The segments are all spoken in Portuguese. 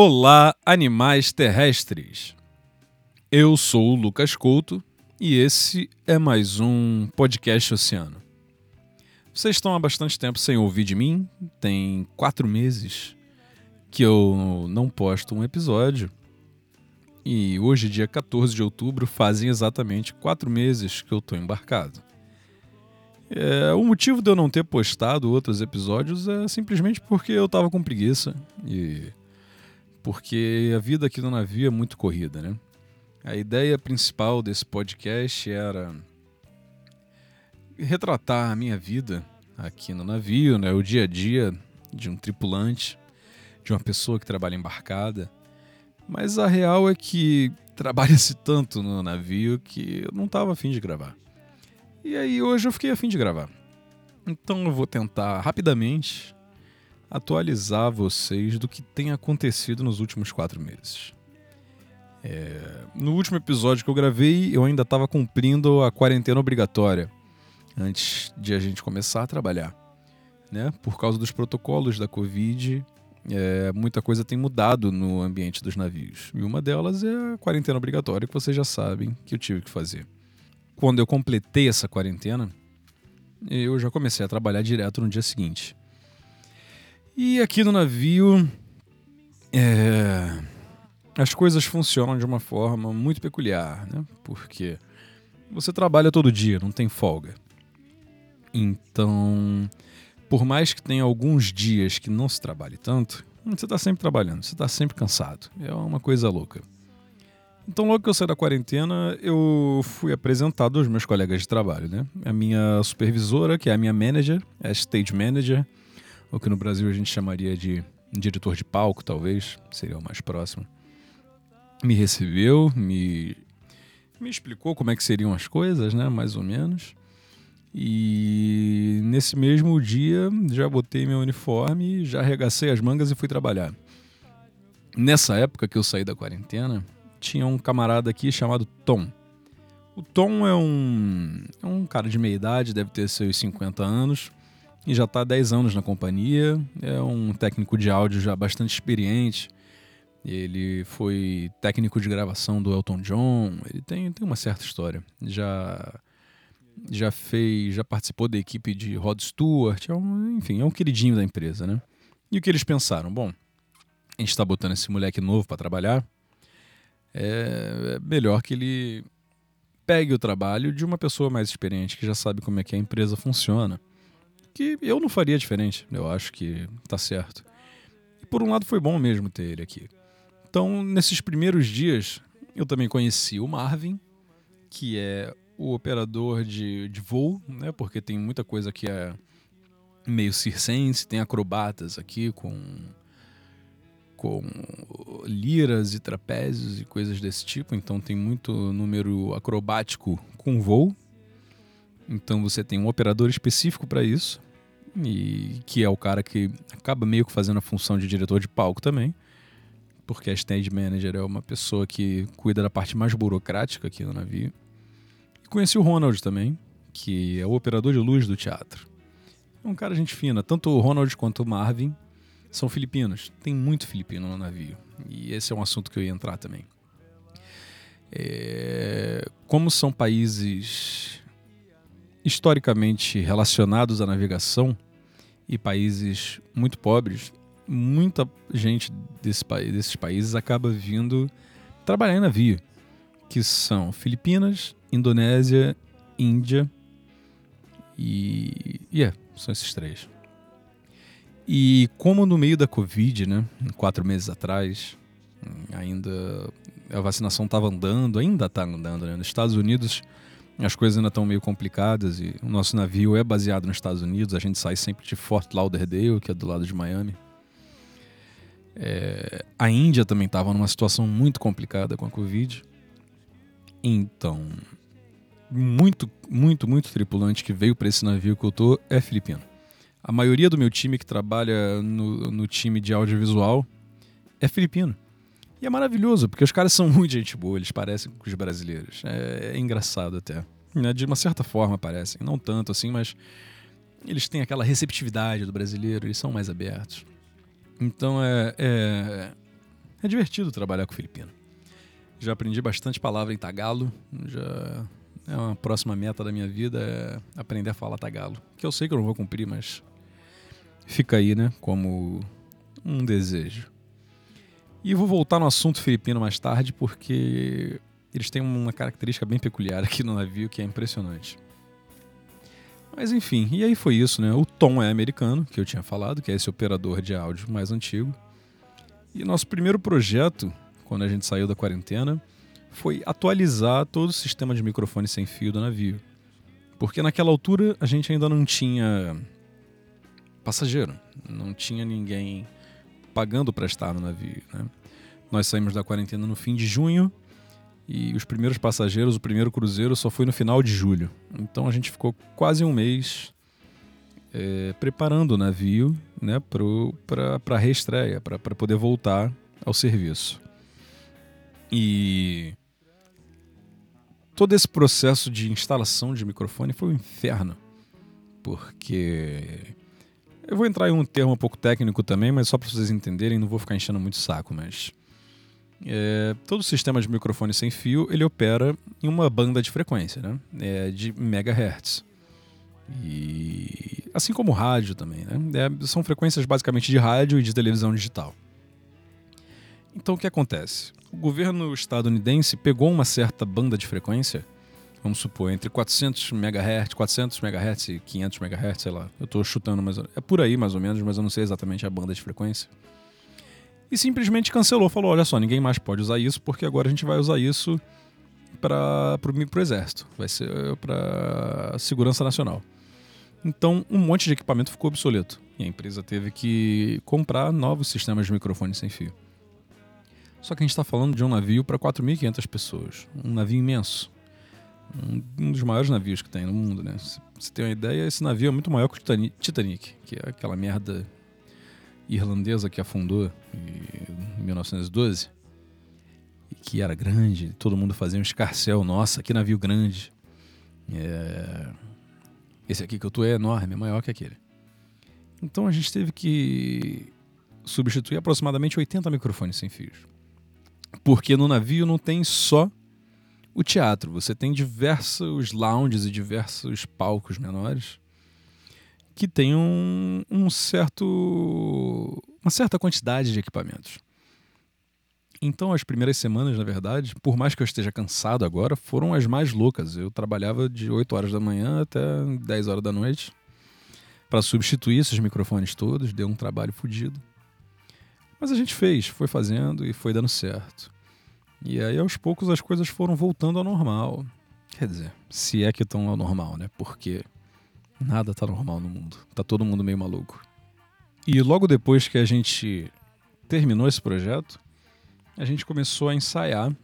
Olá, animais terrestres! Eu sou o Lucas Couto e esse é mais um podcast Oceano. Vocês estão há bastante tempo sem ouvir de mim, tem quatro meses que eu não posto um episódio. E hoje, dia 14 de outubro, fazem exatamente quatro meses que eu estou embarcado. É, o motivo de eu não ter postado outros episódios é simplesmente porque eu estava com preguiça e porque a vida aqui no navio é muito corrida, né? A ideia principal desse podcast era retratar a minha vida aqui no navio, né? O dia a dia de um tripulante, de uma pessoa que trabalha embarcada. Mas a real é que trabalha-se tanto no navio que eu não estava afim de gravar. E aí hoje eu fiquei afim de gravar. Então eu vou tentar rapidamente atualizar vocês do que tem acontecido nos últimos quatro meses. É, no último episódio que eu gravei, eu ainda estava cumprindo a quarentena obrigatória antes de a gente começar a trabalhar. Né? Por causa dos protocolos da Covid, é, muita coisa tem mudado no ambiente dos navios. E uma delas é a quarentena obrigatória, que vocês já sabem que eu tive que fazer. Quando eu completei essa quarentena, eu já comecei a trabalhar direto no dia seguinte. E aqui no navio, é, as coisas funcionam de uma forma muito peculiar, né? Porque você trabalha todo dia, não tem folga. Então, por mais que tenha alguns dias que não se trabalhe tanto, você está sempre trabalhando, você está sempre cansado. É uma coisa louca. Então, logo que eu saí da quarentena, eu fui apresentado aos meus colegas de trabalho, né? A minha supervisora, que é a minha manager, é a stage manager, o que no Brasil a gente chamaria de diretor de palco, talvez, seria o mais próximo. Me recebeu, me, me explicou como é que seriam as coisas, né, mais ou menos. E nesse mesmo dia já botei meu uniforme, já arregacei as mangas e fui trabalhar. Nessa época que eu saí da quarentena, tinha um camarada aqui chamado Tom. O Tom é um, é um cara de meia idade, deve ter seus 50 anos e já está há 10 anos na companhia. É um técnico de áudio já bastante experiente. Ele foi técnico de gravação do Elton John. Ele tem, tem uma certa história. Já já fez, já participou da equipe de Rod Stewart. É um, enfim, é um queridinho da empresa, né? E o que eles pensaram? Bom, a gente está botando esse moleque novo para trabalhar. É melhor que ele pegue o trabalho de uma pessoa mais experiente que já sabe como é que a empresa funciona que eu não faria diferente. Eu acho que tá certo. E por um lado foi bom mesmo ter ele aqui. Então, nesses primeiros dias, eu também conheci o Marvin, que é o operador de, de voo, né? Porque tem muita coisa que é meio circense, tem acrobatas aqui com com liras e trapézios e coisas desse tipo, então tem muito número acrobático com voo. Então você tem um operador específico para isso e que é o cara que acaba meio que fazendo a função de diretor de palco também, porque a stage manager é uma pessoa que cuida da parte mais burocrática aqui no navio. E conheci o Ronald também, que é o operador de luz do teatro. É um cara gente fina, tanto o Ronald quanto o Marvin são filipinos. Tem muito filipino no navio. E esse é um assunto que eu ia entrar também. É... Como são países historicamente relacionados à navegação, e países muito pobres, muita gente desse, desses países acaba vindo trabalhar em navio, que são Filipinas, Indonésia, Índia e. Yeah, são esses três. E como no meio da Covid, né, quatro meses atrás, ainda a vacinação estava andando, ainda está andando, né? Nos Estados Unidos as coisas ainda estão meio complicadas e o nosso navio é baseado nos Estados Unidos. A gente sai sempre de Fort Lauderdale, que é do lado de Miami. É, a Índia também estava numa situação muito complicada com a Covid. Então, muito, muito, muito tripulante que veio para esse navio que eu tô é filipino. A maioria do meu time que trabalha no, no time de audiovisual é filipino. E é maravilhoso, porque os caras são muito gente boa, eles parecem com os brasileiros. É, é engraçado até. Né? De uma certa forma parecem. Não tanto assim, mas eles têm aquela receptividade do brasileiro, eles são mais abertos. Então é, é, É divertido trabalhar com filipino. Já aprendi bastante palavra em tagalo, já é uma próxima meta da minha vida é aprender a falar tagalo, que eu sei que eu não vou cumprir, mas fica aí, né, como um desejo. E vou voltar no assunto filipino mais tarde, porque eles têm uma característica bem peculiar aqui no navio que é impressionante. Mas enfim, e aí foi isso, né? O Tom é americano, que eu tinha falado, que é esse operador de áudio mais antigo. E nosso primeiro projeto, quando a gente saiu da quarentena, foi atualizar todo o sistema de microfone sem fio do navio. Porque naquela altura a gente ainda não tinha passageiro, não tinha ninguém pagando para estar no navio. Né? Nós saímos da quarentena no fim de junho e os primeiros passageiros, o primeiro cruzeiro, só foi no final de julho. Então a gente ficou quase um mês é, preparando o navio né, para a reestreia, para poder voltar ao serviço. E todo esse processo de instalação de microfone foi um inferno, porque eu vou entrar em um termo um pouco técnico também, mas só para vocês entenderem, não vou ficar enchendo muito saco, mas é, todo sistema de microfone sem fio ele opera em uma banda de frequência, né? É, de megahertz. E assim como rádio também, né? É, são frequências basicamente de rádio e de televisão digital. Então o que acontece? O governo estadunidense pegou uma certa banda de frequência, vamos supor, entre 400 MHz, 400 MHz e 500 MHz, sei lá. Eu estou chutando, mas é por aí mais ou menos, mas eu não sei exatamente a banda de frequência e simplesmente cancelou, falou: olha só, ninguém mais pode usar isso porque agora a gente vai usar isso para o exército, vai ser para segurança nacional. Então, um monte de equipamento ficou obsoleto e a empresa teve que comprar novos sistemas de microfone sem fio. Só que a gente está falando de um navio para 4.500 pessoas, um navio imenso, um, dos maiores navios que tem no mundo, né? Se você tem uma ideia, esse navio é muito maior que o Titanic, que é aquela merda irlandesa que afundou em 1912 e que era grande, todo mundo fazia um escarcel, nossa, que navio grande. É... Esse aqui que eu tô é enorme, é maior que aquele. Então a gente teve que substituir aproximadamente 80 microfones sem fios. Porque no navio não tem só o teatro, você tem diversos lounges e diversos palcos menores que tem um, um certo, uma certa quantidade de equipamentos. Então, as primeiras semanas, na verdade, por mais que eu esteja cansado agora, foram as mais loucas. Eu trabalhava de 8 horas da manhã até 10 horas da noite para substituir esses microfones todos, deu um trabalho fodido. Mas a gente fez, foi fazendo e foi dando certo. E aí, aos poucos, as coisas foram voltando ao normal. Quer dizer, se é que estão ao normal, né? Porque Nada tá normal no mundo. Tá todo mundo meio maluco. E logo depois que a gente terminou esse projeto, a gente começou a ensaiar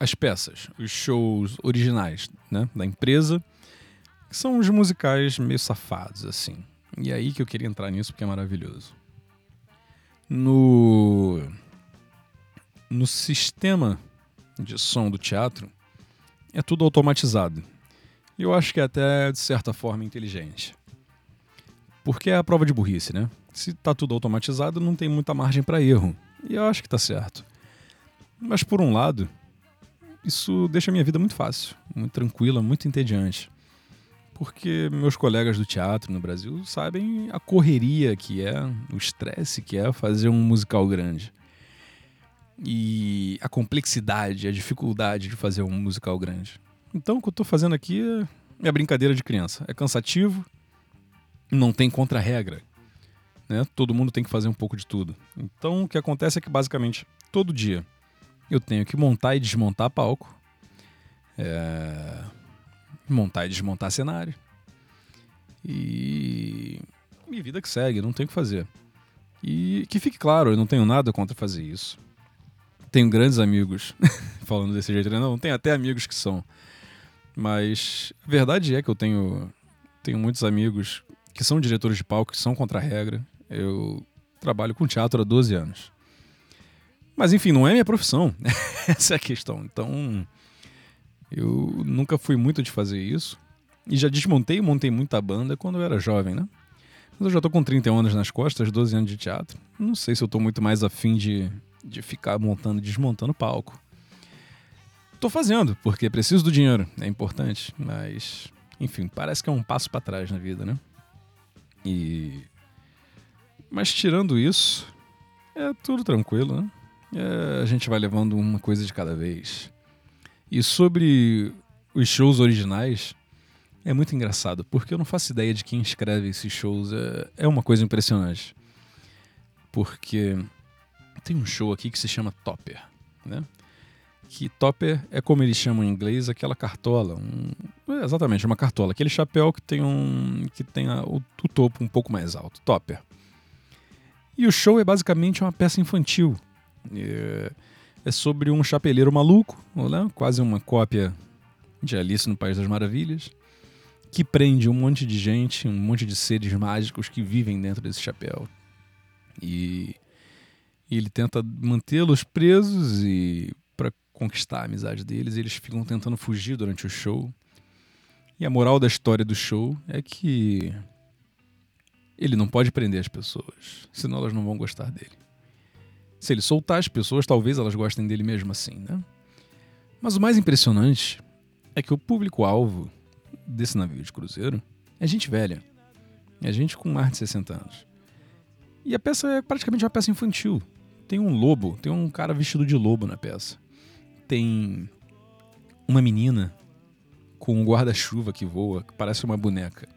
as peças, os shows originais né, da empresa, que são os musicais meio safados, assim. E é aí que eu queria entrar nisso porque é maravilhoso. No, no sistema de som do teatro, é tudo automatizado. E eu acho que é até, de certa forma, inteligente. Porque é a prova de burrice, né? Se tá tudo automatizado, não tem muita margem para erro. E eu acho que tá certo. Mas por um lado, isso deixa a minha vida muito fácil, muito tranquila, muito entediante. Porque meus colegas do teatro no Brasil sabem a correria que é, o estresse que é fazer um musical grande. E a complexidade, a dificuldade de fazer um musical grande. Então, o que eu estou fazendo aqui é, brincadeira de criança. É cansativo, não tem contra-regra. Né? Todo mundo tem que fazer um pouco de tudo. Então, o que acontece é que, basicamente, todo dia eu tenho que montar e desmontar palco, é... montar e desmontar cenário. E. Minha vida que segue, não tenho o que fazer. E que fique claro, eu não tenho nada contra fazer isso. Tenho grandes amigos falando desse jeito, né? não, tenho até amigos que são mas a verdade é que eu tenho, tenho muitos amigos que são diretores de palco, que são contra a regra. Eu trabalho com teatro há 12 anos. Mas enfim, não é minha profissão. Essa é a questão. Então, eu nunca fui muito de fazer isso. E já desmontei e montei muita banda quando eu era jovem, né? Mas eu já tô com 31 anos nas costas, 12 anos de teatro. Não sei se eu tô muito mais afim de de ficar montando e desmontando palco. Tô fazendo, porque preciso do dinheiro, é importante, mas enfim, parece que é um passo para trás na vida, né? E mas tirando isso, é tudo tranquilo, né? É, a gente vai levando uma coisa de cada vez. E sobre os shows originais, é muito engraçado, porque eu não faço ideia de quem escreve esses shows. É, é uma coisa impressionante. Porque tem um show aqui que se chama Topper, né? Que Topper é como eles chamam em inglês aquela cartola. Um, é exatamente, uma cartola. Aquele chapéu que tem um que tem a, o, o topo um pouco mais alto. Topper. E o show é basicamente uma peça infantil. É, é sobre um chapeleiro maluco, né? quase uma cópia de Alice no País das Maravilhas, que prende um monte de gente, um monte de seres mágicos que vivem dentro desse chapéu. E, e ele tenta mantê-los presos e para conquistar a amizade deles, eles ficam tentando fugir durante o show. E a moral da história do show é que ele não pode prender as pessoas, senão elas não vão gostar dele. Se ele soltar as pessoas, talvez elas gostem dele mesmo assim, né? Mas o mais impressionante é que o público-alvo desse navio de cruzeiro é gente velha. É gente com mais de 60 anos. E a peça é praticamente uma peça infantil. Tem um lobo, tem um cara vestido de lobo na peça. Tem uma menina com um guarda-chuva que voa, que parece uma boneca.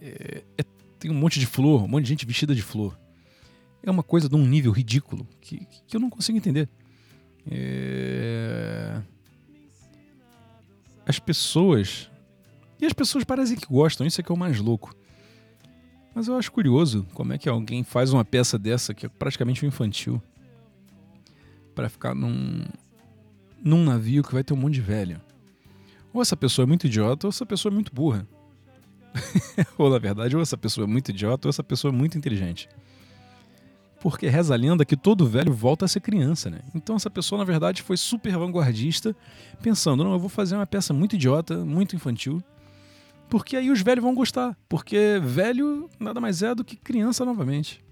É, é tem um monte de flor, um monte de gente vestida de flor. É uma coisa de um nível ridículo que, que eu não consigo entender. É... As pessoas. E as pessoas parecem que gostam, isso é que é o mais louco. Mas eu acho curioso como é que alguém faz uma peça dessa que é praticamente um infantil para ficar num, num navio que vai ter um monte de velho. Ou essa pessoa é muito idiota ou essa pessoa é muito burra. ou na verdade, ou essa pessoa é muito idiota ou essa pessoa é muito inteligente. Porque reza a lenda que todo velho volta a ser criança, né? Então essa pessoa, na verdade, foi super vanguardista, pensando, não, eu vou fazer uma peça muito idiota, muito infantil, porque aí os velhos vão gostar. Porque velho nada mais é do que criança novamente.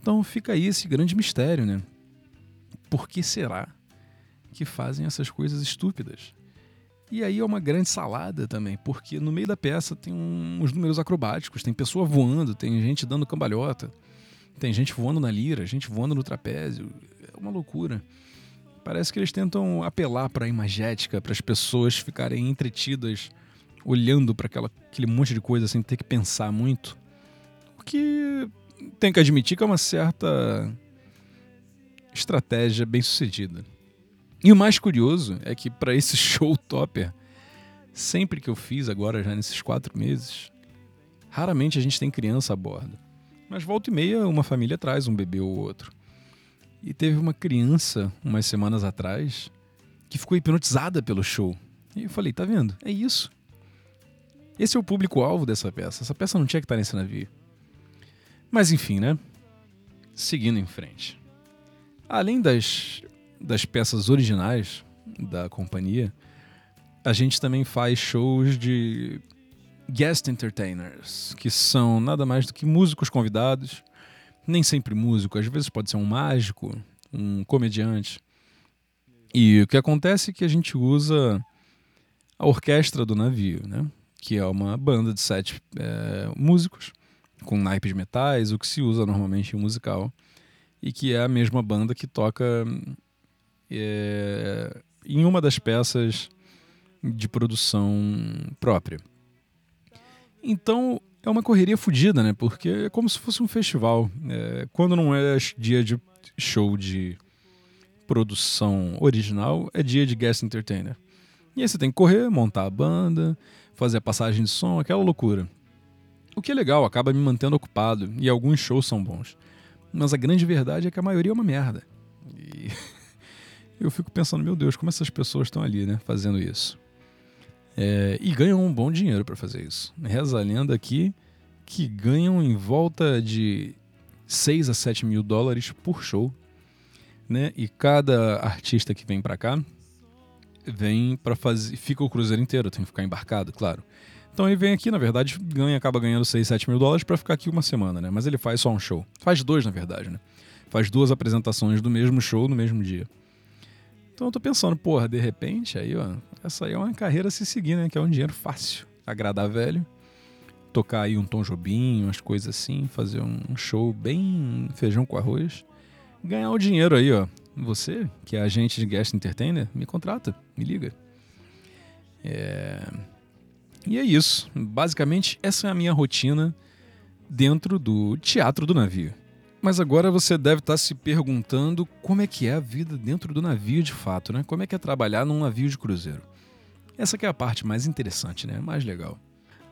Então fica aí esse grande mistério, né? Por que será que fazem essas coisas estúpidas? E aí é uma grande salada também, porque no meio da peça tem uns números acrobáticos, tem pessoa voando, tem gente dando cambalhota, tem gente voando na lira, gente voando no trapézio. É uma loucura. Parece que eles tentam apelar para a imagética, para as pessoas ficarem entretidas olhando para aquele monte de coisa sem ter que pensar muito. O que tem que admitir que é uma certa estratégia bem sucedida. E o mais curioso é que para esse show topper, sempre que eu fiz agora, já nesses quatro meses, raramente a gente tem criança a bordo. Mas volta e meia uma família traz um bebê ou outro. E teve uma criança, umas semanas atrás, que ficou hipnotizada pelo show. E eu falei, tá vendo? É isso. Esse é o público-alvo dessa peça. Essa peça não tinha que estar nesse navio. Mas enfim, né? Seguindo em frente. Além das das peças originais da companhia, a gente também faz shows de guest entertainers, que são nada mais do que músicos convidados, nem sempre músico, às vezes pode ser um mágico, um comediante. E o que acontece é que a gente usa a orquestra do navio, né? Que é uma banda de sete é, músicos com naipes metais, o que se usa normalmente em musical, e que é a mesma banda que toca é, em uma das peças de produção própria. Então é uma correria fodida, né? Porque é como se fosse um festival. É, quando não é dia de show de produção original, é dia de guest entertainer. E aí você tem que correr, montar a banda, fazer a passagem de som, aquela loucura. O que é legal, acaba me mantendo ocupado, e alguns shows são bons. Mas a grande verdade é que a maioria é uma merda. E eu fico pensando, meu Deus, como essas pessoas estão ali, né, fazendo isso. É, e ganham um bom dinheiro para fazer isso. Reza a lenda aqui que ganham em volta de 6 a 7 mil dólares por show. Né? E cada artista que vem para cá vem para fazer. Fica o cruzeiro inteiro, tem que ficar embarcado, claro. Então ele vem aqui, na verdade, ganha, acaba ganhando 6, 7 mil dólares para ficar aqui uma semana, né? Mas ele faz só um show. Faz dois, na verdade, né? faz duas apresentações do mesmo show no mesmo dia. Então eu tô pensando, porra, de repente, aí, ó, essa aí é uma carreira a se seguir, né? Que é um dinheiro fácil. Agradar velho, tocar aí um Tom Jobim, umas coisas assim, fazer um show bem feijão com arroz. Ganhar o dinheiro aí, ó. Você, que é agente de guest entertainer, me contrata, me liga. É... E é isso. Basicamente, essa é a minha rotina dentro do teatro do navio. Mas agora você deve estar se perguntando como é que é a vida dentro do navio de fato, né? Como é que é trabalhar num navio de cruzeiro. Essa é a parte mais interessante, né? Mais legal.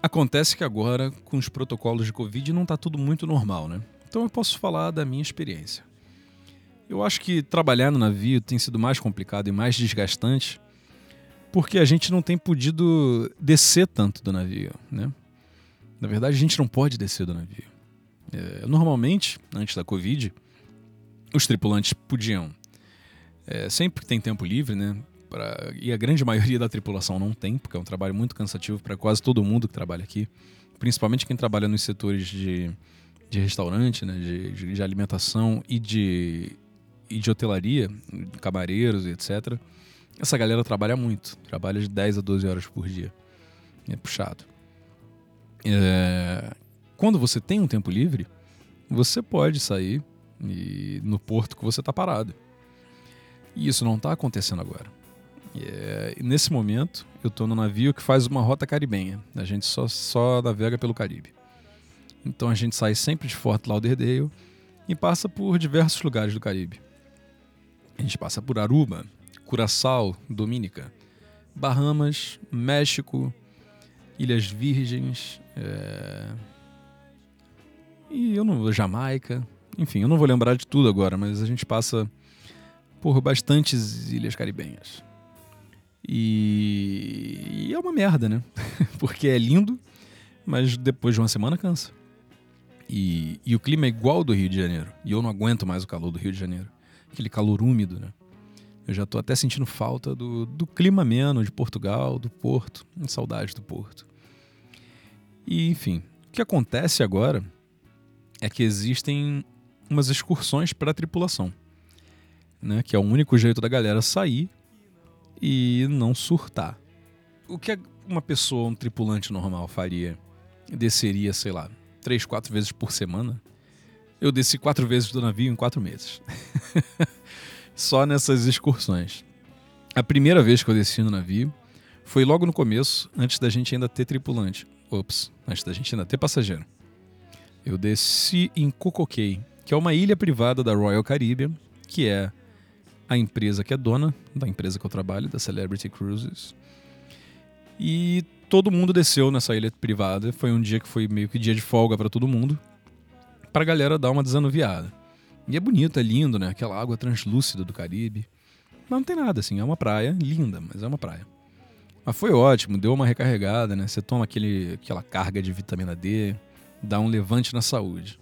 Acontece que agora, com os protocolos de Covid, não está tudo muito normal, né? Então eu posso falar da minha experiência. Eu acho que trabalhar no navio tem sido mais complicado e mais desgastante porque a gente não tem podido descer tanto do navio, né? Na verdade, a gente não pode descer do navio. É, normalmente, antes da Covid, os tripulantes podiam, é, sempre que tem tempo livre, né? Pra, e a grande maioria da tripulação não tem, porque é um trabalho muito cansativo para quase todo mundo que trabalha aqui, principalmente quem trabalha nos setores de, de restaurante, né? de, de, de alimentação e de, e de hotelaria, camareiros e etc. Essa galera trabalha muito, trabalha de 10 a 12 horas por dia. É puxado. É, quando você tem um tempo livre, você pode sair e, no porto que você está parado. E isso não está acontecendo agora. É, nesse momento, eu estou no navio que faz uma rota caribenha. A gente só, só navega pelo Caribe. Então a gente sai sempre de Fort Lauderdale e passa por diversos lugares do Caribe. A gente passa por Aruba, Curaçao, Dominica, Bahamas, México, Ilhas Virgens, é... E eu não Jamaica, enfim, eu não vou lembrar de tudo agora, mas a gente passa por bastantes ilhas caribenhas. E, e é uma merda, né? Porque é lindo, mas depois de uma semana cansa. E, e o clima é igual ao do Rio de Janeiro. E eu não aguento mais o calor do Rio de Janeiro. Aquele calor úmido, né? Eu já tô até sentindo falta do, do clima ameno de Portugal, do Porto. Saudade do Porto. E, enfim, o que acontece agora é que existem umas excursões para a tripulação, né? Que é o único jeito da galera sair e não surtar. O que uma pessoa, um tripulante normal faria? Desceria, sei lá, três, quatro vezes por semana. Eu desci quatro vezes do navio em quatro meses. Só nessas excursões. A primeira vez que eu desci no navio foi logo no começo, antes da gente ainda ter tripulante. Ops, antes da gente ainda ter passageiro. Eu desci em Cocokey, que é uma ilha privada da Royal Caribbean, que é a empresa que é dona da empresa que eu trabalho, da Celebrity Cruises. E todo mundo desceu nessa ilha privada. Foi um dia que foi meio que dia de folga para todo mundo, pra galera dar uma desanuviada. E é bonito, é lindo, né? Aquela água translúcida do Caribe. Mas não tem nada, assim. É uma praia linda, mas é uma praia. Mas foi ótimo, deu uma recarregada, né? Você toma aquele, aquela carga de vitamina D, dá um levante na saúde.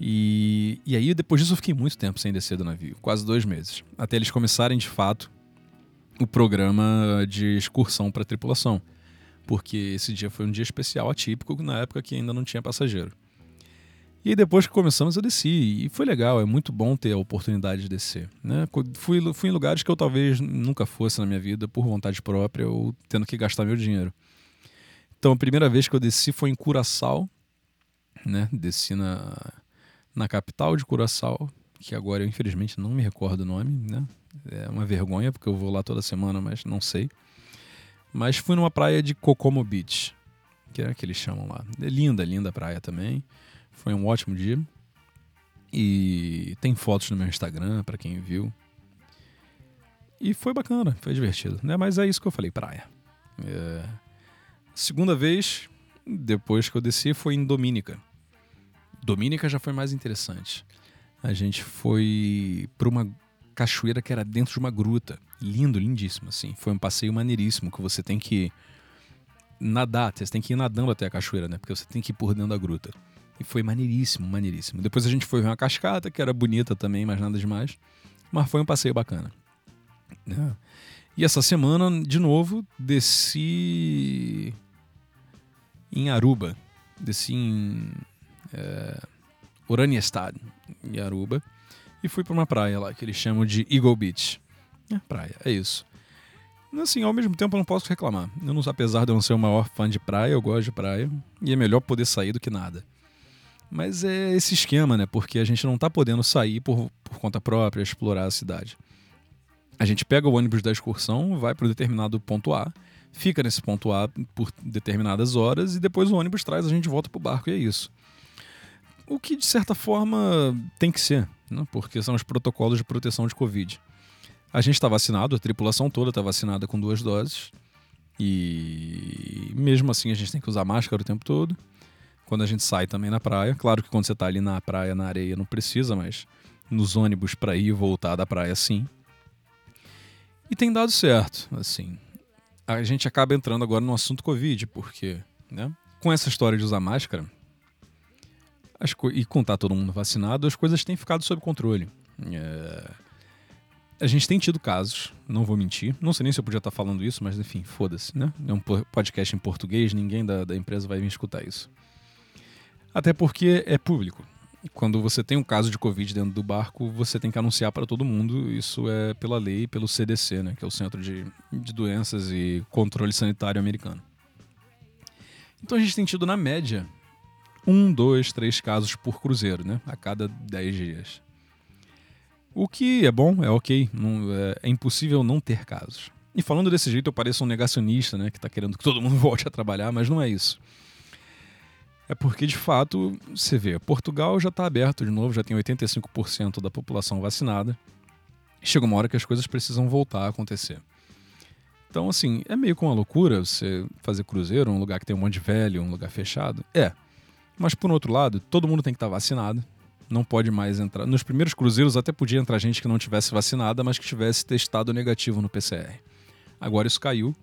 E, e aí, depois disso, eu fiquei muito tempo sem descer do navio quase dois meses até eles começarem de fato o programa de excursão para tripulação. Porque esse dia foi um dia especial, atípico, na época que ainda não tinha passageiro. E depois que começamos eu desci e foi legal, é muito bom ter a oportunidade de descer. Né? Fui, fui em lugares que eu talvez nunca fosse na minha vida por vontade própria ou tendo que gastar meu dinheiro. Então a primeira vez que eu desci foi em Curaçao, né? Desci na, na capital de Curaçao, que agora eu infelizmente não me recordo o nome, né? É uma vergonha porque eu vou lá toda semana, mas não sei. Mas fui numa praia de Kokomo Beach, que é que eles chamam lá. É linda, linda praia também. Foi um ótimo dia. E tem fotos no meu Instagram para quem viu. E foi bacana, foi divertido, né? Mas é isso que eu falei, praia. É... Segunda vez, depois que eu desci, foi em Domínica. Domínica já foi mais interessante. A gente foi para uma cachoeira que era dentro de uma gruta. Lindo, lindíssimo, assim. Foi um passeio maneiríssimo que você tem que nadar, você tem que ir nadando até a cachoeira, né? Porque você tem que ir por dentro da gruta. E foi maneiríssimo, maneiríssimo. Depois a gente foi ver uma cascata, que era bonita também, mas nada demais. Mas foi um passeio bacana. Né? E essa semana, de novo, desci em Aruba. Desci em é, Oraniestad, em Aruba. e fui para uma praia lá, que eles chamam de Eagle Beach. É, praia, é isso. Assim, ao mesmo tempo eu não posso reclamar. Eu não, apesar de eu não ser o maior fã de praia, eu gosto de praia. E é melhor poder sair do que nada. Mas é esse esquema, né? Porque a gente não tá podendo sair por, por conta própria, explorar a cidade. A gente pega o ônibus da excursão, vai para um determinado ponto A, fica nesse ponto A por determinadas horas e depois o ônibus traz a gente volta pro barco e é isso. O que de certa forma tem que ser, né? porque são os protocolos de proteção de Covid. A gente está vacinado, a tripulação toda está vacinada com duas doses. E mesmo assim a gente tem que usar máscara o tempo todo. Quando a gente sai também na praia. Claro que quando você está ali na praia, na areia, não precisa, mas nos ônibus para ir e voltar da praia, sim. E tem dado certo, assim. A gente acaba entrando agora no assunto Covid, porque, né? Com essa história de usar máscara e contar todo mundo vacinado, as coisas têm ficado sob controle. É a gente tem tido casos, não vou mentir. Não sei nem se eu podia estar falando isso, mas enfim, foda-se, né? É um podcast em português, ninguém da, da empresa vai vir escutar isso. Até porque é público. Quando você tem um caso de Covid dentro do barco, você tem que anunciar para todo mundo. Isso é pela lei, pelo CDC, né? Que é o Centro de, de Doenças e Controle Sanitário Americano. Então a gente tem tido, na média, um, dois, três casos por cruzeiro, né? A cada dez dias. O que é bom, é ok. Não, é, é, impossível não ter casos. E falando desse jeito, eu pareço um negacionista, né? Que está querendo que todo mundo volte a trabalhar, mas não é isso. É porque, de fato, você vê, Portugal já está aberto de novo, já tem 85% da população vacinada. Chega uma hora que as coisas precisam voltar a acontecer. Então, assim, é meio com uma loucura você fazer cruzeiro, um lugar que tem um monte de velho, um lugar fechado. É. Mas, por outro lado, todo mundo tem que estar tá vacinado não pode mais entrar. Nos primeiros cruzeiros até podia entrar gente que não tivesse vacinada, mas que tivesse testado negativo no PCR. Agora isso caiu.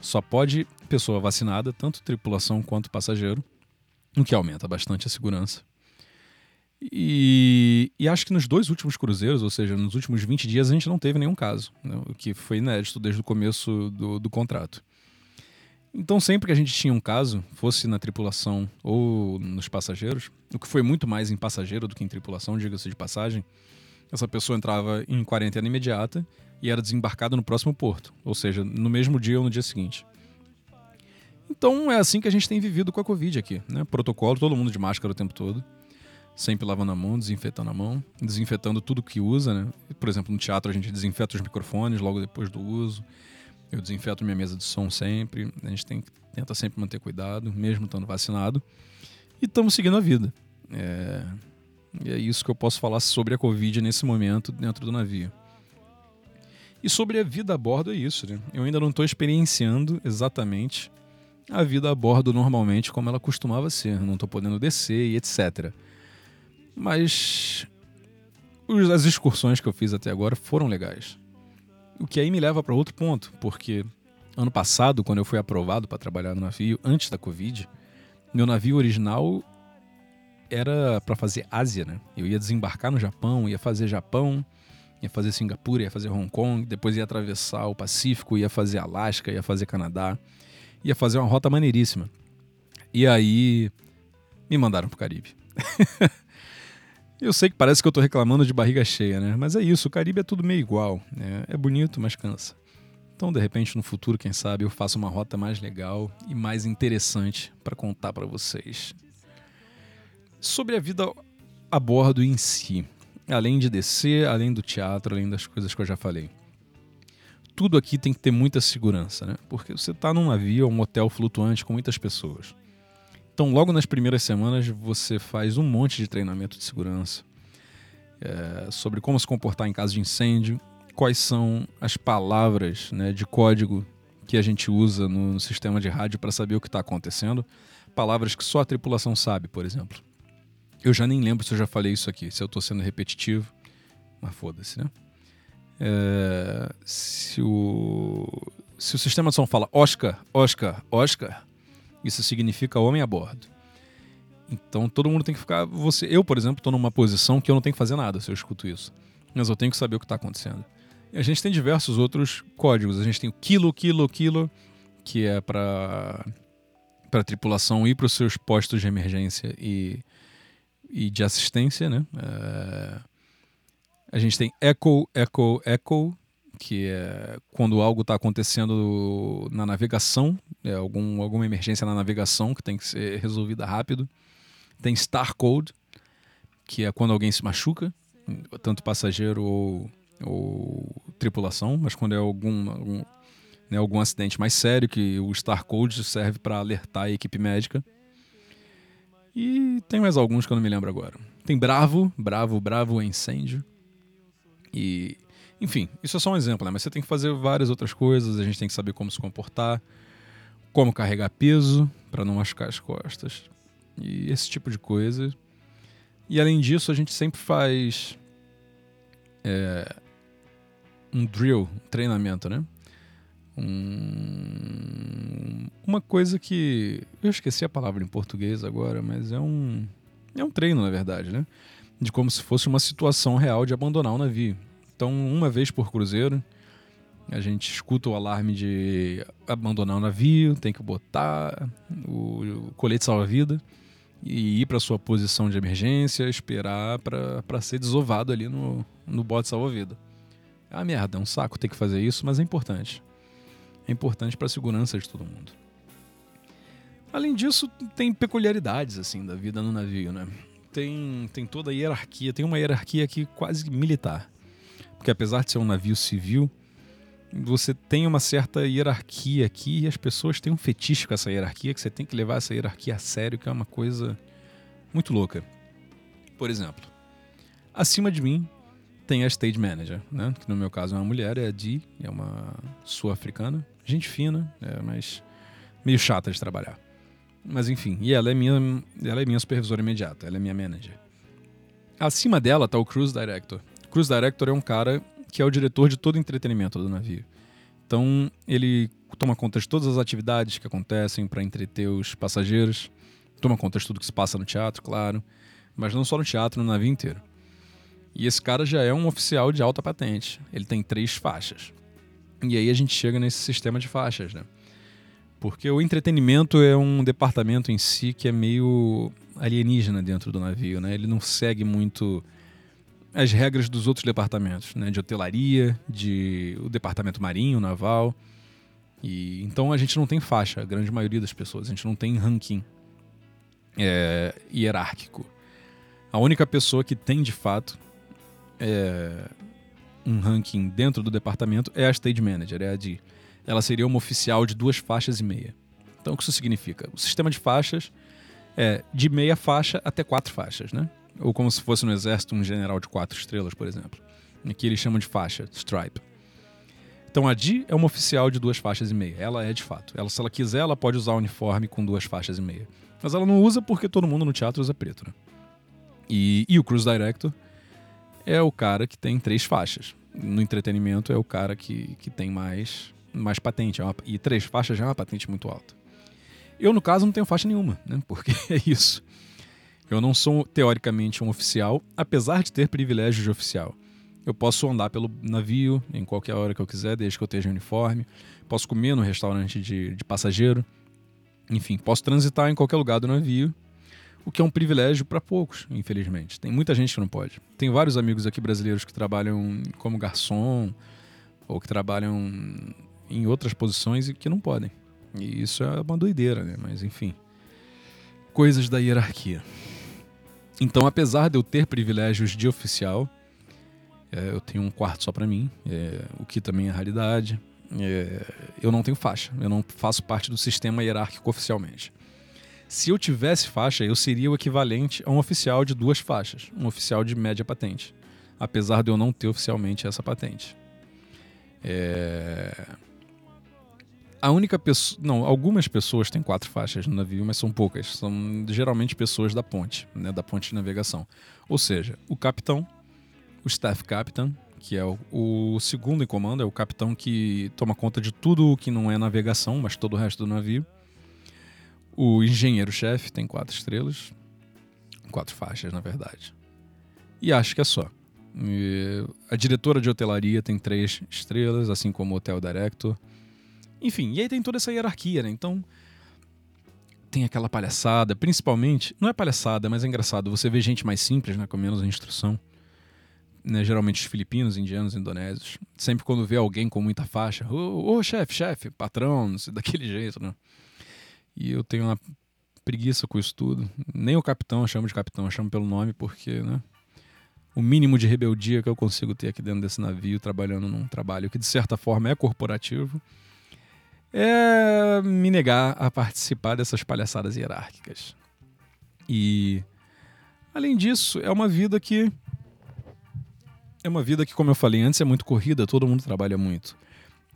Só pode pessoa vacinada, tanto tripulação quanto passageiro, o que aumenta bastante a segurança. E, e, acho que nos dois últimos cruzeiros, ou seja, nos últimos 20 dias, a gente não teve nenhum caso, né, o que foi inédito desde o começo do, do contrato. Então, sempre que a gente tinha um caso, fosse na tripulação ou nos passageiros, o que foi muito mais em passageiro do que em tripulação, diga-se de passagem, essa pessoa entrava em quarentena imediata e era desembarcada no próximo porto, ou seja, no mesmo dia ou no dia seguinte. Então é assim que a gente tem vivido com a Covid aqui, né? Protocolo, todo mundo de máscara o tempo todo, sempre lavando a mão, desinfetando a mão, desinfetando tudo que usa, né? Por exemplo, no teatro a gente desinfeta os microfones logo depois do uso. Eu desinfeto minha mesa de som sempre. A gente tem, tenta sempre manter cuidado, mesmo estando vacinado. E estamos seguindo a vida. É, e é isso que eu posso falar sobre a Covid nesse momento dentro do navio. E sobre a vida a bordo é isso, né? Eu ainda não estou experienciando exatamente a vida a bordo normalmente como ela costumava ser. Não estou podendo descer e etc. Mas as excursões que eu fiz até agora foram legais. O que aí me leva para outro ponto, porque ano passado, quando eu fui aprovado para trabalhar no navio, antes da Covid, meu navio original era para fazer Ásia, né? Eu ia desembarcar no Japão, ia fazer Japão, ia fazer Singapura, ia fazer Hong Kong, depois ia atravessar o Pacífico, ia fazer Alasca, ia fazer Canadá, ia fazer uma rota maneiríssima. E aí me mandaram pro Caribe. Eu sei que parece que eu tô reclamando de barriga cheia, né? Mas é isso, o Caribe é tudo meio igual. Né? É bonito, mas cansa. Então, de repente, no futuro, quem sabe, eu faço uma rota mais legal e mais interessante para contar para vocês. Sobre a vida a bordo em si, além de descer, além do teatro, além das coisas que eu já falei. Tudo aqui tem que ter muita segurança, né? Porque você está num navio, um hotel flutuante com muitas pessoas. Então, logo nas primeiras semanas, você faz um monte de treinamento de segurança é, sobre como se comportar em caso de incêndio, quais são as palavras né, de código que a gente usa no, no sistema de rádio para saber o que está acontecendo, palavras que só a tripulação sabe, por exemplo. Eu já nem lembro se eu já falei isso aqui, se eu estou sendo repetitivo, mas foda-se, né? É, se, o, se o sistema de som fala Oscar, Oscar, Oscar, isso significa homem a bordo. Então todo mundo tem que ficar. Você, eu, por exemplo, estou numa posição que eu não tenho que fazer nada se eu escuto isso. Mas eu tenho que saber o que está acontecendo. E a gente tem diversos outros códigos. A gente tem o quilo, quilo, quilo, que é para para tripulação ir para os seus postos de emergência e, e de assistência, né? É... A gente tem Echo, Echo, Echo, que é quando algo está acontecendo na navegação, é algum, alguma emergência na navegação que tem que ser resolvida rápido. Tem Star Code, que é quando alguém se machuca, tanto passageiro ou, ou tripulação, mas quando é algum, algum, né, algum acidente mais sério, que o Star Code serve para alertar a equipe médica. E tem mais alguns que eu não me lembro agora. Tem Bravo, Bravo, Bravo é incêndio. E, enfim, isso é só um exemplo, né? Mas você tem que fazer várias outras coisas, a gente tem que saber como se comportar, como carregar peso para não machucar as costas. E esse tipo de coisa. E além disso, a gente sempre faz é, um drill, um treinamento, né? Um, uma coisa que. Eu esqueci a palavra em português agora, mas é um. É um treino, na verdade, né? De como se fosse uma situação real de abandonar o navio. Então, uma vez por cruzeiro, a gente escuta o alarme de abandonar o navio, tem que botar o, colete salva-vida e ir para sua posição de emergência, esperar para ser desovado ali no, no bote salva-vida. Uma merda, é um saco ter que fazer isso, mas é importante. É importante para a segurança de todo mundo. Além disso, tem peculiaridades assim da vida no navio, né? Tem, tem toda a hierarquia, tem uma hierarquia aqui quase militar. Porque apesar de ser um navio civil, você tem uma certa hierarquia aqui e as pessoas têm um fetiche com essa hierarquia que você tem que levar essa hierarquia a sério, que é uma coisa muito louca. Por exemplo, acima de mim tem a stage manager, né? que no meu caso é uma mulher, é a Dee, é uma sul-africana, gente fina, é, mas meio chata de trabalhar. Mas enfim, e ela é minha, ela é minha supervisora imediata, ela é minha manager. Acima dela está o cruise director. Cruise director é um cara que é o diretor de todo entretenimento do navio. Então, ele toma conta de todas as atividades que acontecem para entreter os passageiros, toma conta de tudo que se passa no teatro, claro, mas não só no teatro, no navio inteiro. E esse cara já é um oficial de alta patente. Ele tem três faixas. E aí a gente chega nesse sistema de faixas, né? Porque o entretenimento é um departamento em si que é meio alienígena dentro do navio, né? Ele não segue muito as regras dos outros departamentos, né? De hotelaria, de o departamento marinho, naval. E então a gente não tem faixa, a grande maioria das pessoas. A gente não tem ranking é, hierárquico. A única pessoa que tem de fato é, um ranking dentro do departamento é a stage manager, é a de. Ela seria uma oficial de duas faixas e meia. Então o que isso significa? O sistema de faixas é de meia faixa até quatro faixas, né? Ou como se fosse no exército um general de quatro estrelas, por exemplo. Aqui eles chamam de faixa, stripe. Então a Di é uma oficial de duas faixas e meia. Ela é de fato. Ela, se ela quiser, ela pode usar o uniforme com duas faixas e meia. Mas ela não usa porque todo mundo no teatro usa preto, né? E, e o Cruise Director é o cara que tem três faixas. No entretenimento é o cara que, que tem mais, mais patente. É uma, e três faixas já é uma patente muito alta. Eu, no caso, não tenho faixa nenhuma, né? Porque é isso. Eu não sou teoricamente um oficial, apesar de ter privilégios de oficial. Eu posso andar pelo navio em qualquer hora que eu quiser, desde que eu esteja em uniforme. Posso comer no restaurante de, de passageiro. Enfim, posso transitar em qualquer lugar do navio, o que é um privilégio para poucos, infelizmente. Tem muita gente que não pode. Tem vários amigos aqui brasileiros que trabalham como garçom ou que trabalham em outras posições e que não podem. E isso é uma doideira, né? Mas enfim. Coisas da hierarquia. Então, apesar de eu ter privilégios de oficial, é, eu tenho um quarto só para mim, é, o que também é raridade. É, eu não tenho faixa, eu não faço parte do sistema hierárquico oficialmente. Se eu tivesse faixa, eu seria o equivalente a um oficial de duas faixas, um oficial de média patente, apesar de eu não ter oficialmente essa patente. É... A única pessoa. Não, algumas pessoas têm quatro faixas no navio, mas são poucas. São geralmente pessoas da ponte, né, da ponte de navegação. Ou seja, o capitão, o staff captain, que é o, o, segundo em comando, é o capitão que toma conta de tudo o que não é navegação, mas todo o resto do navio. O engenheiro-chefe tem quatro estrelas. Quatro faixas, na verdade. E acho que é só. E a diretora de hotelaria tem três estrelas, assim como o hotel director. Enfim, e aí tem toda essa hierarquia, né? Então, tem aquela palhaçada, principalmente, não é palhaçada, mas é engraçado, você vê gente mais simples, né, com menos instrução. né, geralmente os filipinos, indianos, indonésios, sempre quando vê alguém com muita faixa, ô, ô chefe, chefe, patrão, não sei, daquele jeito, né? E eu tenho uma preguiça com isso tudo. Nem o capitão eu chamo de capitão, eu chamo pelo nome porque, né? O mínimo de rebeldia que eu consigo ter aqui dentro desse navio, trabalhando num trabalho que de certa forma é corporativo, é me negar a participar dessas palhaçadas hierárquicas. E além disso, é uma vida que é uma vida que, como eu falei antes, é muito corrida, todo mundo trabalha muito.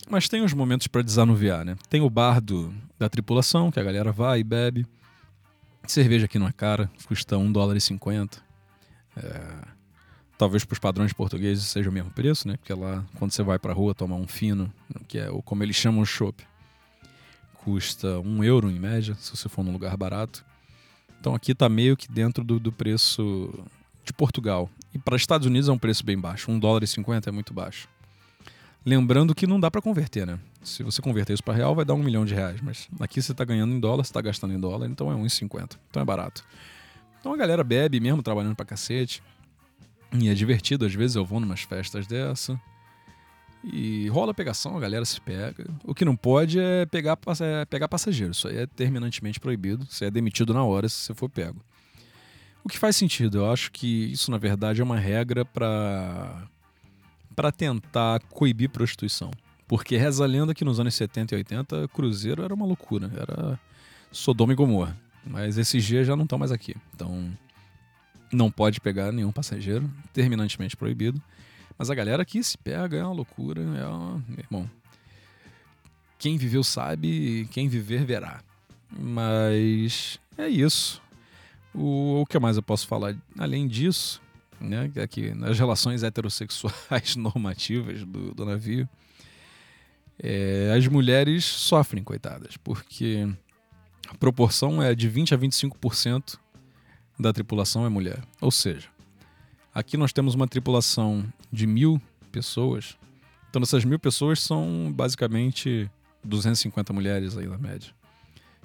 Mas tem os momentos para desanuviar, né? Tem o bar do, da tripulação, que a galera vai e bebe. Cerveja aqui não é cara, custa 1 dólar e 50. É, talvez para os padrões portugueses seja o mesmo preço, né? Porque lá, quando você vai para a rua tomar um fino, que é o como eles chamam o chopp, custa 1 euro em média, se você for num lugar barato. Então aqui está meio que dentro do, do preço de Portugal. E para os Estados Unidos é um preço bem baixo. 1 dólar e 50 é muito baixo. Lembrando que não dá para converter, né? Se você converter isso para real, vai dar um milhão de reais. Mas aqui você está ganhando em dólar, você está gastando em dólar, então é 1,50. Então é barato. Então a galera bebe mesmo, trabalhando pra cacete. E é divertido, às vezes eu vou numas festas dessa. E rola pegação, a galera se pega. O que não pode é pegar, é pegar passageiro. Isso aí é terminantemente proibido. Você é demitido na hora se você for pego. O que faz sentido. Eu acho que isso, na verdade, é uma regra para para tentar coibir prostituição. Porque reza a lenda que nos anos 70 e 80, cruzeiro era uma loucura. Era Sodoma e Gomorra. Mas esses dias já não estão mais aqui. Então, não pode pegar nenhum passageiro. Terminantemente proibido. Mas a galera aqui se pega, é uma loucura. É uma... Irmão. Quem viveu sabe, quem viver verá. Mas é isso. O, o que mais eu posso falar? Além disso, né, aqui nas relações heterossexuais normativas do, do navio, é, as mulheres sofrem, coitadas, porque a proporção é de 20 a 25% da tripulação é mulher. Ou seja, aqui nós temos uma tripulação de mil pessoas. Então, essas mil pessoas são basicamente 250 mulheres aí na média.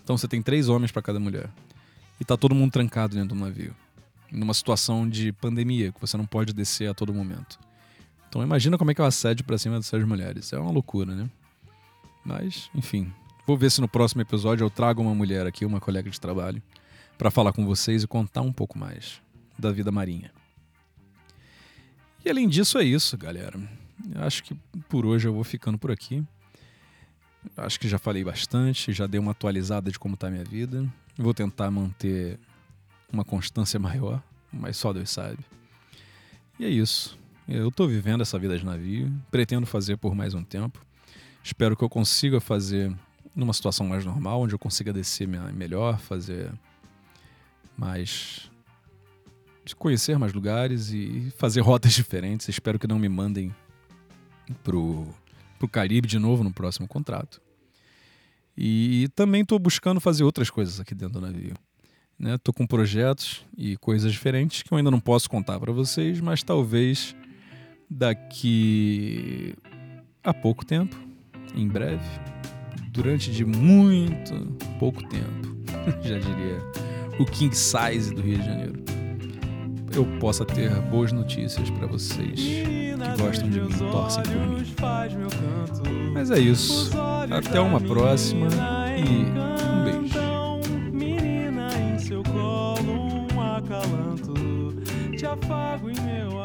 Então, você tem três homens para cada mulher e tá todo mundo trancado dentro do navio. Numa situação de pandemia, que você não pode descer a todo momento. Então imagina como é que é o assédio pra cima dessas mulheres. É uma loucura, né? Mas, enfim. Vou ver se no próximo episódio eu trago uma mulher aqui, uma colega de trabalho, para falar com vocês e contar um pouco mais da vida marinha. E além disso, é isso, galera. Acho que por hoje eu vou ficando por aqui. Acho que já falei bastante, já dei uma atualizada de como está a minha vida. Vou tentar manter uma constância maior, mas só Deus sabe. E é isso. Eu estou vivendo essa vida de navio, pretendo fazer por mais um tempo. Espero que eu consiga fazer numa situação mais normal, onde eu consiga descer melhor, fazer mais. Conhecer mais lugares e fazer rotas diferentes. Espero que não me mandem pro, pro Caribe de novo no próximo contrato. E também estou buscando fazer outras coisas aqui dentro do navio. Né? com projetos e coisas diferentes que eu ainda não posso contar para vocês, mas talvez daqui a pouco tempo, em breve, durante de muito pouco tempo, já diria o king size do Rio de Janeiro, eu possa ter boas notícias para vocês que gostam de mim, torcem por mim. Mas é isso. Até uma próxima e um beijo. Menina em seu colo, um acalanto. Te afago em meu.